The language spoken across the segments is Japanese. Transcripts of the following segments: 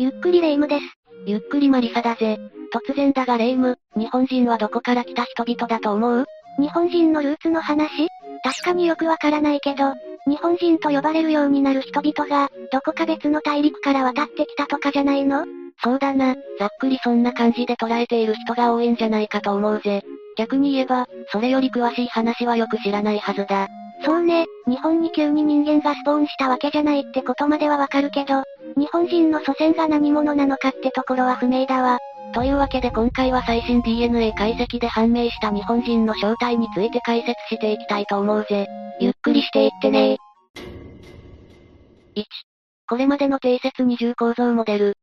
ゆっくりレ夢ムです。ゆっくりマリサだぜ。突然だがレ夢ム、日本人はどこから来た人々だと思う？日本人のルーツの話？確かによくわからないけど、日本人と呼ばれるようになる人々が、どこか別の大陸から渡ってきたとかじゃないの？そうだな、ざっくりそんな感じで捉えている人が多いんじゃないかと思うぜ。逆に言えば、それより詳しい話はよく知らないはずだ。そうね、日本に急に人間がスポーンしたわけじゃないってことまではわかるけど、日本人の祖先が何者なのかってところは不明だわ。というわけで今回は最新 DNA 解析で判明した日本人の正体について解説していきたいと思うぜ。ゆっくりしていってね1、これまでの定説二重構造モデル。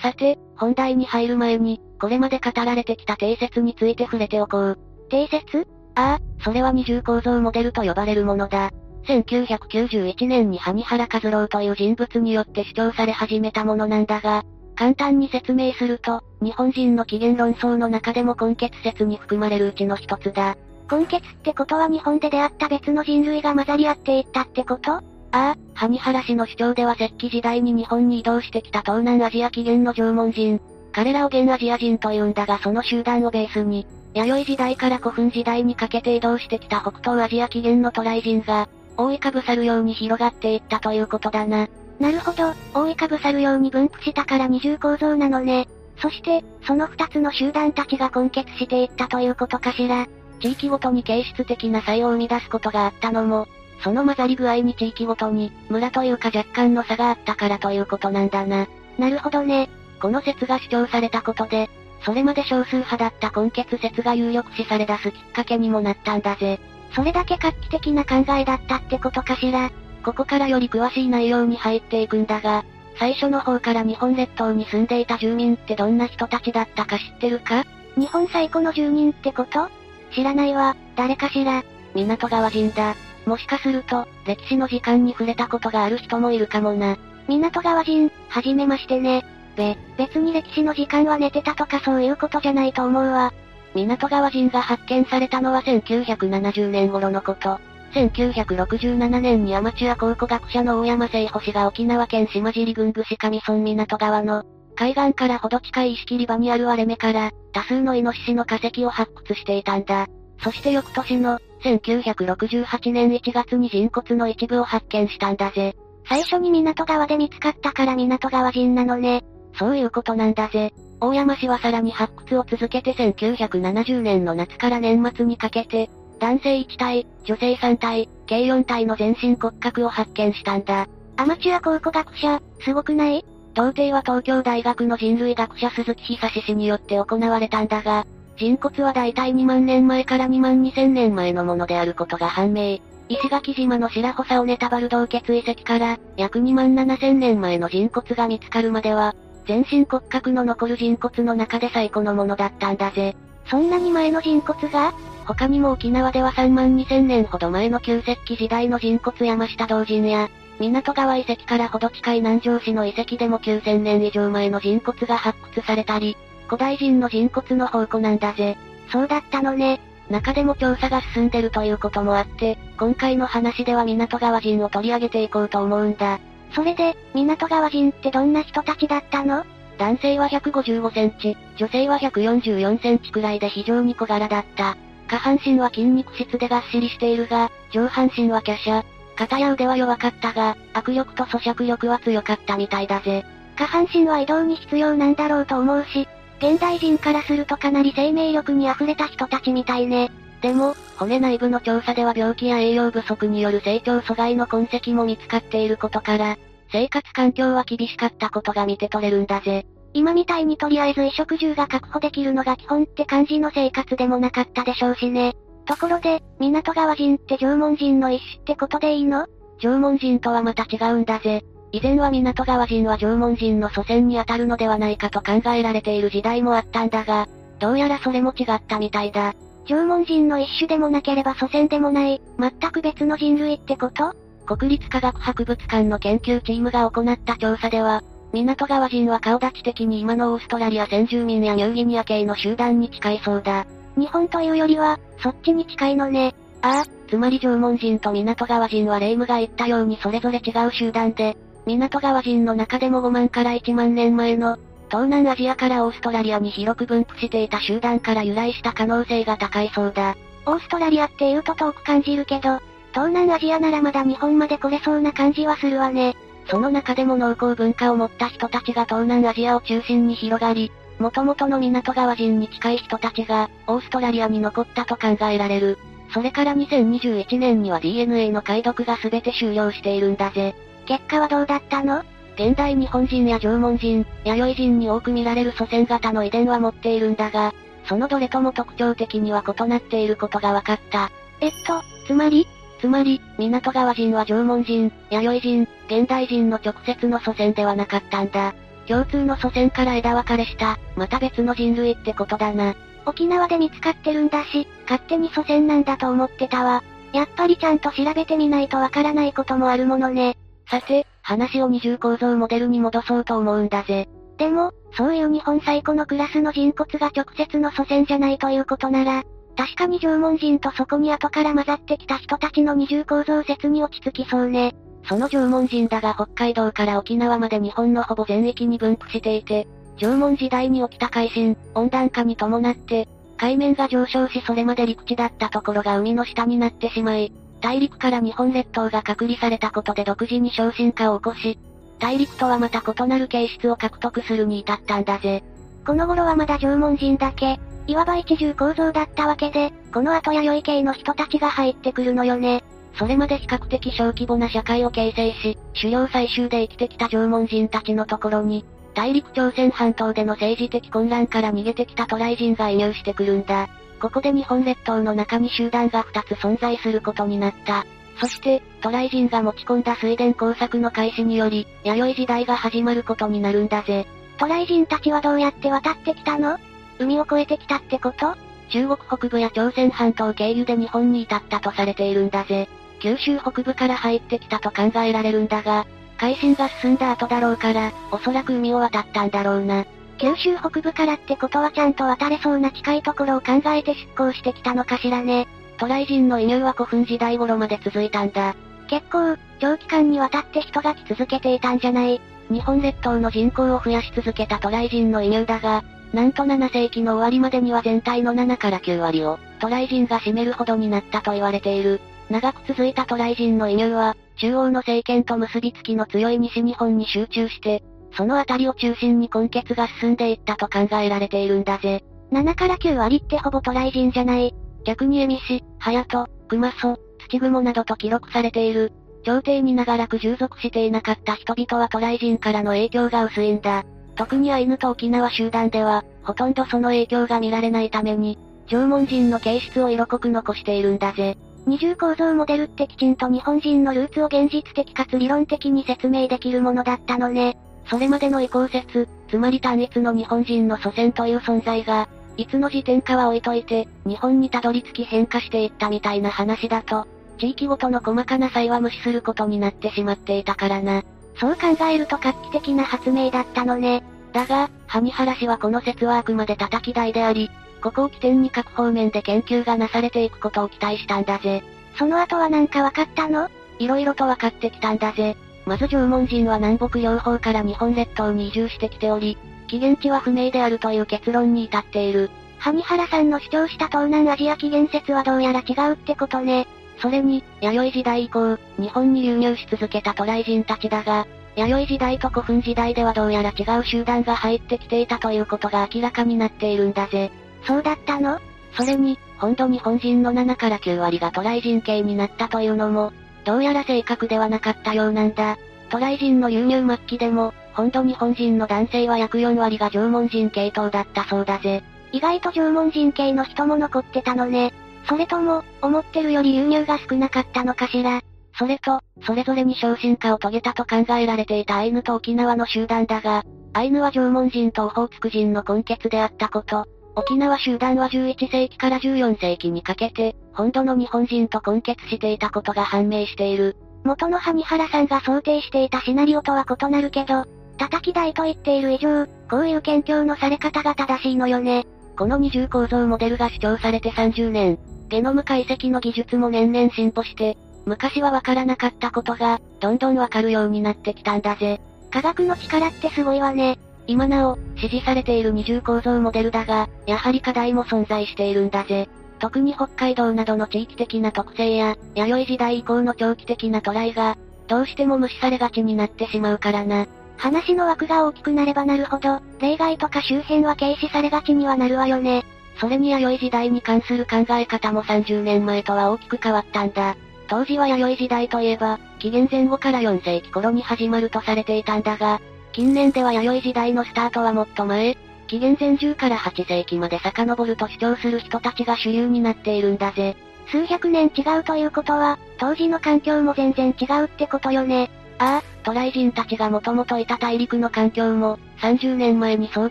さて、本題に入る前に、これまで語られてきた定説について触れておこう。定説？ああ、それは二重構造モデルと呼ばれるものだ。1991年に萩原和郎という人物によって主張され始めたものなんだが、簡単に説明すると、日本人の起源論争の中でも根血説に含まれるうちの一つだ。根血ってことは日本で出会った別の人類が混ざり合っていったってこと？ああ、萩原氏の主張では石器時代に日本に移動してきた東南アジア起源の縄文人。彼らを現アジア人と言うんだがその集団をベースに、弥生時代から古墳時代にかけて移動してきた北東アジア起源の渡来人が、覆いかぶさるように広がっていったということだな。なるほど、覆いかぶさるように分布したから二重構造なのね。そして、その二つの集団たちが根結していったということかしら。地域ごとに形質的な差異を生み出すことがあったのも、その混ざり具合に地域ごとに、村というか若干の差があったからということなんだな。なるほどね。この説が主張されたことで、それまで少数派だった根血説が有力視され出すきっかけにもなったんだぜ。それだけ画期的な考えだったってことかしら。ここからより詳しい内容に入っていくんだが、最初の方から日本列島に住んでいた住民ってどんな人たちだったか知ってるか？日本最古の住人ってこと？知らないわ、誰かしら？港川人だ。もしかすると、歴史の時間に触れたことがある人もいるかもな。港川人、はじめましてね。べ、別に歴史の時間は寝てたとかそういうことじゃないと思うわ。港川人が発見されたのは1970年頃のこと。1967年にアマチュア考古学者の大山聖星が沖縄県島尻郡伏上村港川の海岸からほど近い石切場にある割れ目から多数のイノシシの化石を発掘していたんだ。そして翌年の1968年1月に人骨の一部を発見したんだぜ。最初に港川で見つかったから港川人なのね。そういうことなんだぜ。大山氏はさらに発掘を続けて1970年の夏から年末にかけて、男性1体、女性3体、計4体の全身骨格を発見したんだ。アマチュア考古学者、すごくない？到底は東京大学の人類学者鈴木久氏によって行われたんだが、人骨は大体2万年前から2万2000年前のものであることが判明。石垣島の白穂サオネタバル洞穴遺跡から、約2万7000年前の人骨が見つかるまでは、全身骨格の残る人骨の中で最古のものだったんだぜ。そんなに前の人骨が？他にも沖縄では3万2000年ほど前の旧石器時代の人骨山下道人や、港川遺跡からほど近い南城市の遺跡でも9000年以上前の人骨が発掘されたり、古代人の人骨の宝庫なんだぜ。そうだったのね。中でも調査が進んでるということもあって、今回の話では港川人を取り上げていこうと思うんだ。それで、港川人ってどんな人たちだったの？男性は155センチ、女性は144センチくらいで非常に小柄だった。下半身は筋肉質でがっしりしているが、上半身は華奢。肩や腕は弱かったが、握力と咀嚼力は強かったみたいだぜ。下半身は移動に必要なんだろうと思うし、現代人からするとかなり生命力に溢れた人たちみたいね。でも、骨内部の調査では病気や栄養不足による成長阻害の痕跡も見つかっていることから、生活環境は厳しかったことが見て取れるんだぜ。今みたいにとりあえず衣食住が確保できるのが基本って感じの生活でもなかったでしょうしね。ところで、港川人って縄文人の一種ってことでいいの？縄文人とはまた違うんだぜ。以前は港川人は縄文人の祖先に当たるのではないかと考えられている時代もあったんだが、どうやらそれも違ったみたいだ。縄文人の一種でもなければ祖先でもない、全く別の人類ってこと？国立科学博物館の研究チームが行った調査では、港川人は顔立ち的に今のオーストラリア先住民やニューギニア系の集団に近いそうだ。日本というよりは、そっちに近いのね。ああ、つまり縄文人と港川人は霊夢が言ったようにそれぞれ違う集団で、港川人の中でも5万から1万年前の、東南アジアからオーストラリアに広く分布していた集団から由来した可能性が高いそうだ。オーストラリアって言うと遠く感じるけど、東南アジアならまだ日本まで来れそうな感じはするわね。その中でも農耕文化を持った人たちが東南アジアを中心に広がり、元々の港川人に近い人たちが、オーストラリアに残ったと考えられる。それから2021年には DNA の解読が全て終了しているんだぜ。結果はどうだったの？現代日本人や縄文人、弥生人に多く見られる祖先型の遺伝は持っているんだが、そのどれとも特徴的には異なっていることが分かった。えっと、つまり？つまり、港川人は縄文人、弥生人、現代人の直接の祖先ではなかったんだ。共通の祖先から枝分かれした、また別の人類ってことだな。沖縄で見つかってるんだし、勝手に祖先なんだと思ってたわ。やっぱりちゃんと調べてみないとわからないこともあるものね。さて、話を二重構造モデルに戻そうと思うんだぜ。でも、そういう日本最古のクラスの人骨が直接の祖先じゃないということなら、確かに縄文人とそこに後から混ざってきた人たちの二重構造説に落ち着きそうね。その縄文人だが北海道から沖縄まで日本のほぼ全域に分布していて、縄文時代に起きた海進、温暖化に伴って、海面が上昇しそれまで陸地だったところが海の下になってしまい、大陸から日本列島が隔離されたことで独自に昇進化を起こし、大陸とはまた異なる形質を獲得するに至ったんだぜ。この頃はまだ縄文人だけ、いわば一重構造だったわけで、この後弥生系の人たちが入ってくるのよね。それまで比較的小規模な社会を形成し、狩猟採集で生きてきた縄文人たちのところに、大陸朝鮮半島での政治的混乱から逃げてきた渡来人が移入してくるんだ。ここで日本列島の中に集団が2つ存在することになった。そして、渡来人が持ち込んだ水田工作の開始により、弥生時代が始まることになるんだぜ。渡来人たちはどうやって渡ってきたの？海を越えてきたってこと？中国北部や朝鮮半島経由で日本に至ったとされているんだぜ。九州北部から入ってきたと考えられるんだが、海進が進んだ後だろうから、おそらく海を渡ったんだろうな。九州北部からってことはちゃんと渡れそうな近いところを考えて出港してきたのかしらね。渡来人の移入は古墳時代頃まで続いたんだ。結構、長期間にわたって人が来続けていたんじゃない日本列島の人口を増やし続けた渡来人の移入だが、なんと7世紀の終わりまでには全体の7から9割を、渡来人が占めるほどになったと言われている。長く続いた渡来人の移入は、中央の政権と結びつきの強い西日本に集中して、その辺りを中心に根血が進んでいったと考えられているんだぜ。7から9割ってほぼ渡来人じゃない。逆に恵美市、隼人、熊曽、土雲などと記録されている、朝廷に長らく従属していなかった人々は渡来人からの影響が薄いんだ。特にアイヌと沖縄集団では、ほとんどその影響が見られないために、縄文人の形質を色濃く残しているんだぜ。二重構造モデルってきちんと日本人のルーツを現実的かつ理論的に説明できるものだったのね。それまでの移行説、つまり単一の日本人の祖先という存在が、いつの時点かは置いといて、日本にたどり着き変化していったみたいな話だと、地域ごとの細かな差異は無視することになってしまっていたからな。そう考えると画期的な発明だったのね。だが、萩原氏はこの説はあくまで叩き台であり、ここを起点に各方面で研究がなされていくことを期待したんだぜ。その後は何か分かったの？色々と分かってきたんだぜ。まず縄文人は南北両方から日本列島に移住してきており、起源地は不明であるという結論に至っている。萩原さんの主張した東南アジア起源説はどうやら違うってことね。それに、弥生時代以降、日本に流入し続けた渡来人たちだが、弥生時代と古墳時代ではどうやら違う集団が入ってきていたということが明らかになっているんだぜ。そうだったの？それに、本土日本人の7から9割が渡来人系になったというのも、どうやら正確ではなかったようなんだ。渡来人の流入末期でも、本土日本人の男性は約4割が縄文人系統だったそうだぜ。意外と縄文人系の人も残ってたのね。それとも、思ってるより流入が少なかったのかしら。それと、それぞれに昇進化を遂げたと考えられていたアイヌと沖縄の集団だが、アイヌは縄文人とオホーツク人の根血であったこと、沖縄集団は11世紀から14世紀にかけて、本土の日本人と根血していたことが判明している。元の萩原さんが想定していたシナリオとは異なるけど、叩き台と言っている以上、こういう研究のされ方が正しいのよね。この二重構造モデルが主張されて30年、ゲノム解析の技術も年々進歩して、昔はわからなかったことが、どんどんわかるようになってきたんだぜ。科学の力ってすごいわね。今なお、支持されている二重構造モデルだが、やはり課題も存在しているんだぜ。特に北海道などの地域的な特性や、弥生時代以降の長期的なトライが、どうしても無視されがちになってしまうからな。話の枠が大きくなればなるほど、例外とか周辺は軽視されがちにはなるわよね。それに弥生時代に関する考え方も30年前とは大きく変わったんだ。当時は弥生時代といえば、紀元前後から4世紀頃に始まるとされていたんだが、近年では弥生時代のスタートはもっと前、紀元前10から8世紀まで遡ると主張する人たちが主流になっているんだぜ。数百年違うということは、当時の環境も全然違うってことよね。ああ、渡来人たちがもともといた大陸の環境も、30年前に想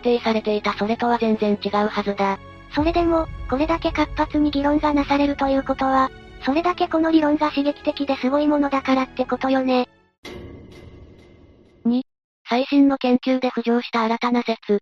定されていたそれとは全然違うはずだ。それでも、これだけ活発に議論がなされるということは、それだけこの理論が刺激的ですごいものだからってことよね。最新の研究で浮上した新たな説。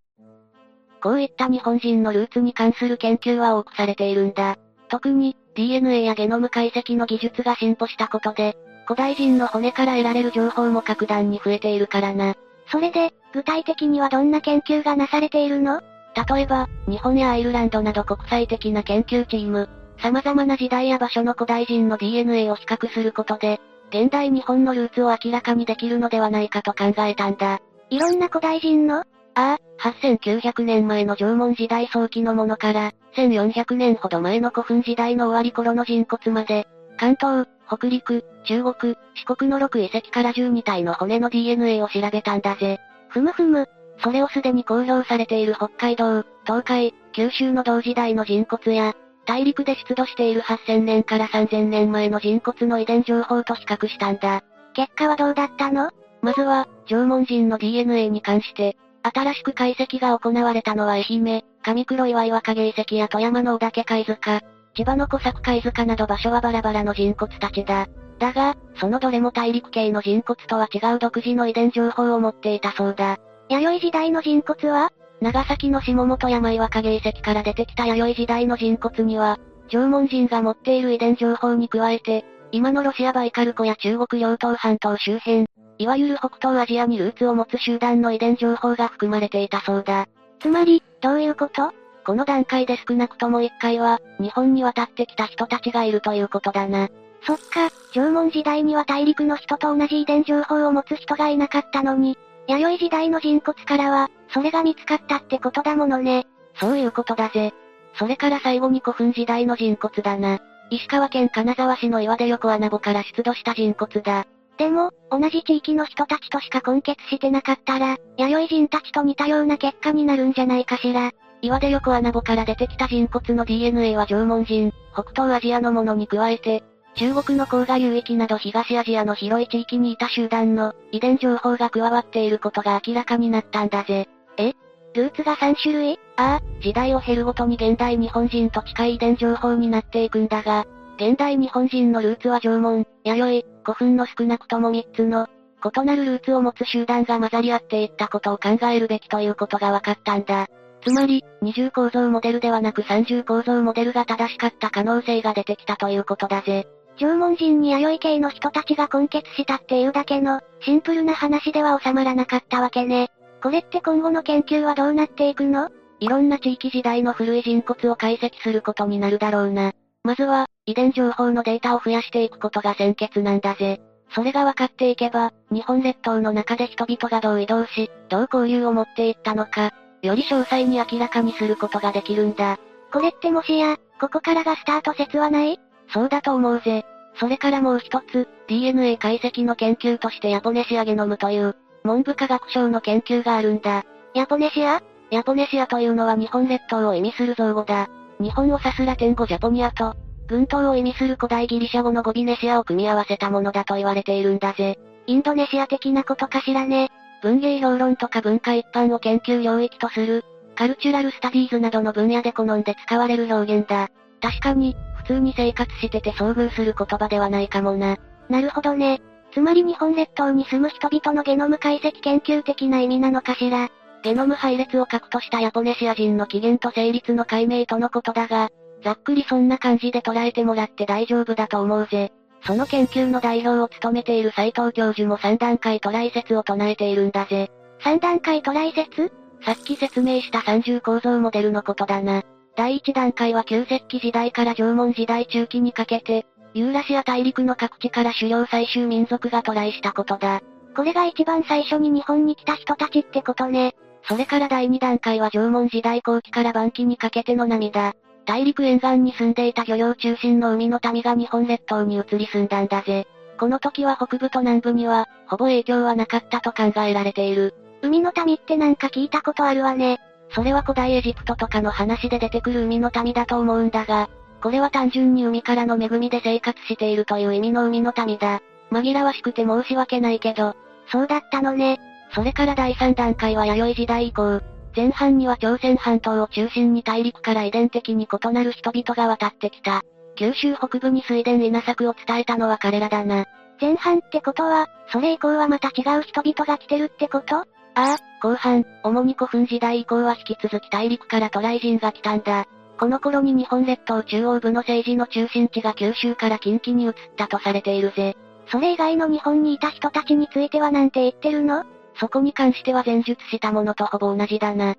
こういった日本人のルーツに関する研究は多くされているんだ。特に、DNA やゲノム解析の技術が進歩したことで、古代人の骨から得られる情報も格段に増えているからな。それで、具体的にはどんな研究がなされているの？例えば、日本やアイルランドなど国際的な研究チーム、様々な時代や場所の古代人の DNA を比較することで、現代日本のルーツを明らかにできるのではないかと考えたんだ。いろんな古代人の？ああ、8900年前の縄文時代早期のものから、1400年ほど前の古墳時代の終わり頃の人骨まで、関東、北陸、中国、四国の6遺跡から12体の骨の DNA を調べたんだぜ。ふむふむ。それをすでに公表されている北海道、東海、九州の同時代の人骨や、大陸で出土している8000年から3000年前の人骨の遺伝情報と比較したんだ。結果はどうだったの？まずは、縄文人の DNA に関して、新しく解析が行われたのは愛媛、上黒岩岩影遺跡や富山の小岳貝塚、千葉の小作貝塚など場所はバラバラの人骨たちだ。だが、そのどれも大陸系の人骨とは違う独自の遺伝情報を持っていたそうだ。弥生時代の人骨は？長崎の下本山岩影遺跡から出てきた弥生時代の人骨には、縄文人が持っている遺伝情報に加えて、今のロシアバイカル湖や中国両東半島周辺、いわゆる北東アジアにルーツを持つ集団の遺伝情報が含まれていたそうだ。つまり、どういうこと？この段階で少なくとも一回は、日本に渡ってきた人たちがいるということだな。そっか、縄文時代には大陸の人と同じ遺伝情報を持つ人がいなかったのに、弥生時代の人骨からは、それが見つかったってことだものね。そういうことだぜ。それから最後に古墳時代の人骨だな。石川県金沢市の岩出横穴墓から出土した人骨だ。でも、同じ地域の人たちとしか根結してなかったら、弥生人たちと似たような結果になるんじゃないかしら。岩出横穴墓から出てきた人骨の DNA は縄文人、北東アジアのものに加えて、中国の黄河流域など東アジアの広い地域にいた集団の遺伝情報が加わっていることが明らかになったんだぜ。え？ルーツが3種類？ああ、時代を経るごとに現代日本人と近い遺伝情報になっていくんだが、現代日本人のルーツは縄文、弥生、古墳の少なくとも3つの、異なるルーツを持つ集団が混ざり合っていったことを考えるべきということが分かったんだ。つまり、二重構造モデルではなく三重構造モデルが正しかった可能性が出てきたということだぜ。縄文人に弥生系の人たちが根結したっていうだけの、シンプルな話では収まらなかったわけね。これって今後の研究はどうなっていくの？いろんな地域時代の古い人骨を解析することになるだろうな。まずは、遺伝情報のデータを増やしていくことが先決なんだぜ。それが分かっていけば、日本列島の中で人々がどう移動し、どう交流を持っていったのか、より詳細に明らかにすることができるんだ。これってもしや、ここからがスタート説はない？そうだと思うぜ。それからもう一つ、DNA 解析の研究としてヤポネシアゲノムという、文部科学省の研究があるんだ。ヤポネシア？ヤポネシアというのは日本列島を意味する造語だ。日本を指すラテン語ジャポニアと、群島を意味する古代ギリシャ語の語ビネシアを組み合わせたものだと言われているんだぜ。インドネシア的なことかしらね？文芸評論とか文化一般を研究領域とする、カルチュラルスタディーズなどの分野で好んで使われる表現だ。確かに、普通に生活してて遭遇する言葉ではないかもな。なるほどね。つまり日本列島に住む人々のゲノム解析研究的な意味なのかしら。ゲノム配列を核としたヤポネシア人の起源と成立の解明とのことだが、ざっくりそんな感じで捉えてもらって大丈夫だと思うぜ。その研究の代表を務めている斎藤教授も3段階トライ説を唱えているんだぜ。3段階トライ説？さっき説明した三重構造モデルのことだな。第1段階は旧石器時代から縄文時代中期にかけて、ユーラシア大陸の各地から狩猟採集民族がトライしたことだ。これが一番最初に日本に来た人たちってことね。それから第2段階は縄文時代後期から晩期にかけての波だ。大陸沿岸に住んでいた漁業中心の海の民が日本列島に移り住んだんだぜ。この時は北部と南部には、ほぼ影響はなかったと考えられている。海の民ってなんか聞いたことあるわね。それは古代エジプトとかの話で出てくる海の民だと思うんだが、これは単純に海からの恵みで生活しているという意味の海の民だ。紛らわしくて申し訳ないけど、そうだったのね。それから第3段階は弥生時代以降、前半には朝鮮半島を中心に大陸から遺伝的に異なる人々が渡ってきた。九州北部に水田稲作を伝えたのは彼らだな。前半ってことは、それ以降はまた違う人々が来てるってこと？ああ、後半、主に古墳時代以降は引き続き大陸から渡来人が来たんだ。この頃に日本列島中央部の政治の中心地が九州から近畿に移ったとされているぜ。それ以外の日本にいた人たちについてはなんて言ってるの？そこに関しては前述したものとほぼ同じだな。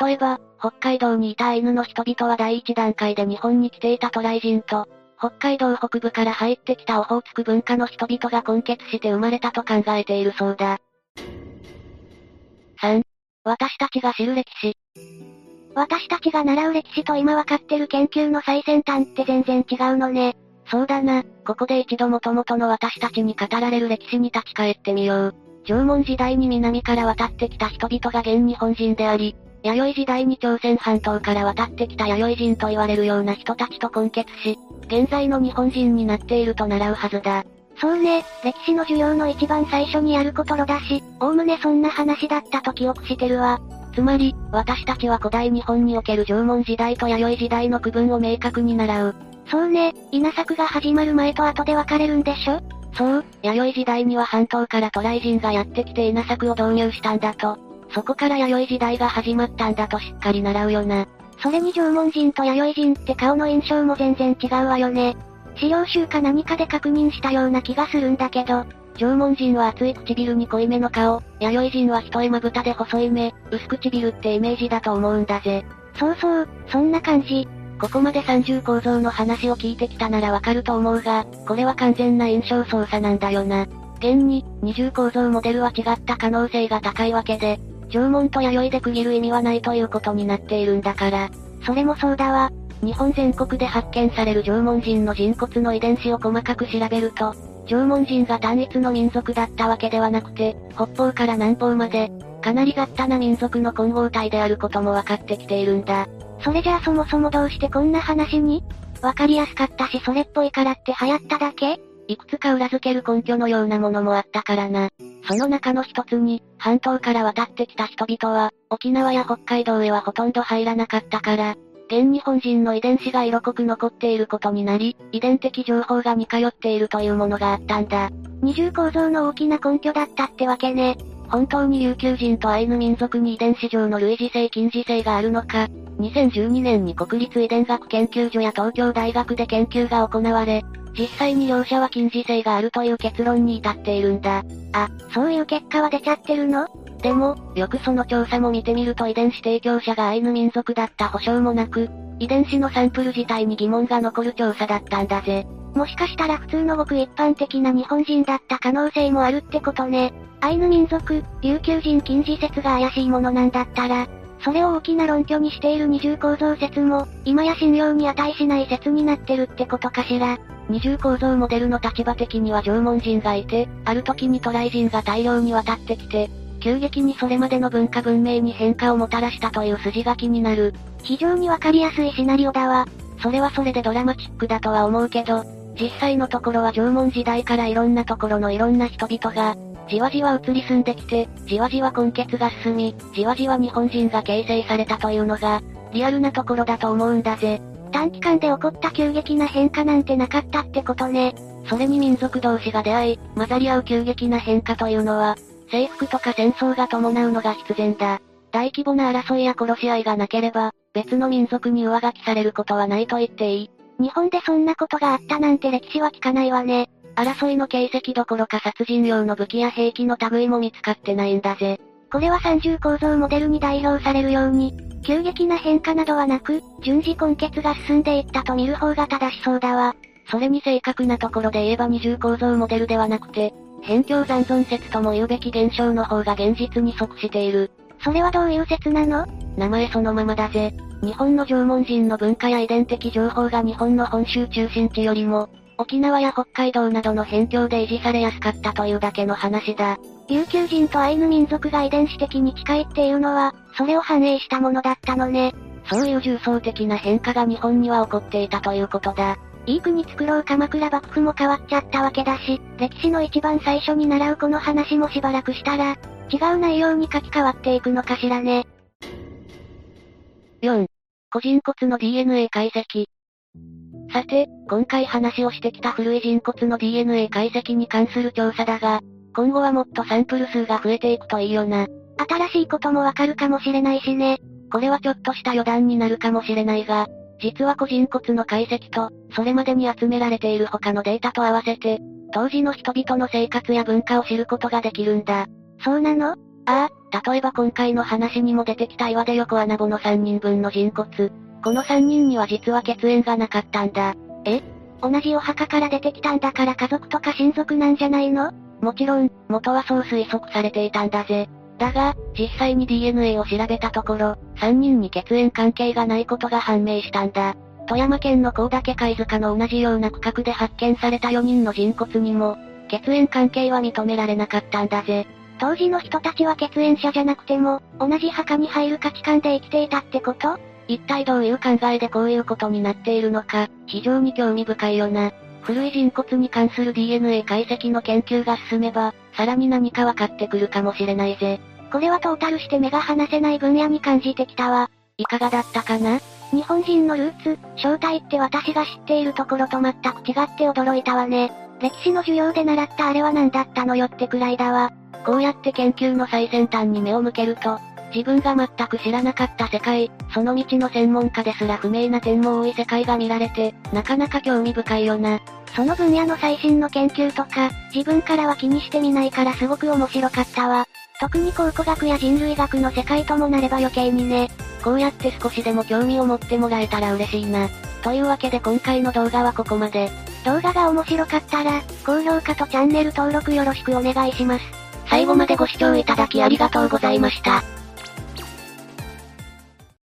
例えば、北海道にいたアイヌの人々は第一段階で日本に来ていた渡来人と、北海道北部から入ってきたオホーツク文化の人々が混結して生まれたと考えているそうだ。3. 私たちが知る歴史。私たちが習う歴史と今わかってる研究の最先端って全然違うのね。そうだな、ここで一度元々の私たちに語られる歴史に立ち返ってみよう。縄文時代に南から渡ってきた人々が現日本人であり、弥生時代に朝鮮半島から渡ってきた弥生人と言われるような人たちと混結し、現在の日本人になっていると習うはずだ。そうね、歴史の授業の一番最初にやることろだし、おおむねそんな話だったと記憶してるわ。つまり、私たちは古代日本における縄文時代と弥生時代の区分を明確に習う。そうね、稲作が始まる前と後で分かれるんでしょ？そう、弥生時代には半島から渡来人がやってきて稲作を導入したんだと。そこから弥生時代が始まったんだとしっかり習うよな。それに縄文人と弥生人って顔の印象も全然違うわよね。資料集か何かで確認したような気がするんだけど、縄文人は厚い唇に濃い目の顔、弥生人は一重まぶたで細い目、薄唇ってイメージだと思うんだぜ。そうそう、そんな感じ。ここまで三重構造の話を聞いてきたならわかると思うが、これは完全な印象操作なんだよな。現に、二重構造モデルは違った可能性が高いわけで、縄文と弥生で区切る意味はないということになっているんだから。それもそうだわ。日本全国で発見される縄文人の人骨の遺伝子を細かく調べると、縄文人が単一の民族だったわけではなくて、北方から南方まで、かなり雑多な民族の混合体であることも分かってきているんだ。それじゃあそもそもどうしてこんな話に？わかりやすかったしそれっぽいからって流行っただけ？いくつか裏付ける根拠のようなものもあったからな。その中の一つに、半島から渡ってきた人々は、沖縄や北海道へはほとんど入らなかったから、現日本人の遺伝子が色濃く残っていることになり、遺伝的情報が似通っているというものがあったんだ。二重構造の大きな根拠だったってわけね。本当に琉球人とアイヌ民族に遺伝子上の類似性近似性があるのか、2012年に国立遺伝学研究所や東京大学で研究が行われ、実際に両者は近似性があるという結論に至っているんだ。あ、そういう結果は出ちゃってるの？でも、よくその調査も見てみると遺伝子提供者がアイヌ民族だった保証もなく、遺伝子のサンプル自体に疑問が残る調査だったんだぜ。もしかしたら普通のごく一般的な日本人だった可能性もあるってことね。アイヌ民族、琉球人禁止説が怪しいものなんだったら、それを大きな論拠にしている二重構造説も、今や信用に値しない説になってるってことかしら。二重構造モデルの立場的には縄文人がいて、ある時に渡来人が大量に渡ってきて、急激にそれまでの文化文明に変化をもたらしたという筋書きになる。非常にわかりやすいシナリオだわ。それはそれでドラマチックだとは思うけど、実際のところは縄文時代からいろんなところのいろんな人々が、じわじわ移り住んできて、じわじわ根血が進み、じわじわ日本人が形成されたというのが、リアルなところだと思うんだぜ。短期間で起こった急激な変化なんてなかったってことね。それに民族同士が出会い、混ざり合う急激な変化というのは、征服とか戦争が伴うのが必然だ。大規模な争いや殺し合いがなければ、別の民族に上書きされることはないと言っていい。日本でそんなことがあったなんて歴史は聞かないわね。争いの形跡どころか殺人用の武器や兵器の類も見つかってないんだぜ。これは三重構造モデルに代表されるように、急激な変化などはなく、順次根血が進んでいったと見る方が正しそうだわ。それに正確なところで言えば二重構造モデルではなくて、辺境残存説とも言うべき現象の方が現実に即している。それはどういう説なの？名前そのままだぜ。日本の縄文人の文化や遺伝的情報が日本の本州中心地よりも、沖縄や北海道などの辺境で維持されやすかったというだけの話だ。琉球人とアイヌ民族が遺伝子的に近いっていうのは、それを反映したものだったのね。そういう重層的な変化が日本には起こっていたということだ。いい国作ろう鎌倉幕府も変わっちゃったわけだし、歴史の一番最初に習うこの話もしばらくしたら、違う内容に書き換わっていくのかしらね。4. 個人骨の DNA 解析。さて、今回話をしてきた古い人骨の DNA 解析に関する調査だが、今後はもっとサンプル数が増えていくといいよな。新しいこともわかるかもしれないしね。これはちょっとした余談になるかもしれないが、実は個人骨の解析と、それまでに集められている他のデータと合わせて、当時の人々の生活や文化を知ることができるんだ。そうなの？ああ、例えば今回の話にも出てきた岩出横穴子の3人分の人骨。この3人には実は血縁がなかったんだ。え？同じお墓から出てきたんだから家族とか親族なんじゃないの？もちろん、元はそう推測されていたんだぜ。だが、実際に DNA を調べたところ、3人に血縁関係がないことが判明したんだ。富山県の高岳貝塚の同じような区画で発見された4人の人骨にも、血縁関係は認められなかったんだぜ。当時の人たちは血縁者じゃなくても、同じ墓に入る価値観で生きていたってこと？一体どういう考えでこういうことになっているのか、非常に興味深いよな。古い人骨に関する DNA 解析の研究が進めば、さらに何か分かってくるかもしれないぜ。これはトータルして目が離せない分野に感じてきたわ。いかがだったかな？日本人のルーツ、正体って私が知っているところと全く違って驚いたわね。歴史の授業で習ったあれは何だったのよってくらいだわ。こうやって研究の最先端に目を向けると、自分が全く知らなかった世界、その道の専門家ですら不明な点も多い世界が見られて、なかなか興味深いよな。その分野の最新の研究とか、自分からは気にしてみないからすごく面白かったわ。特に考古学や人類学の世界ともなれば余計にね。こうやって少しでも興味を持ってもらえたら嬉しいな。というわけで今回の動画はここまで。動画が面白かったら、高評価とチャンネル登録よろしくお願いします。最後までご視聴いただきありがとうございました。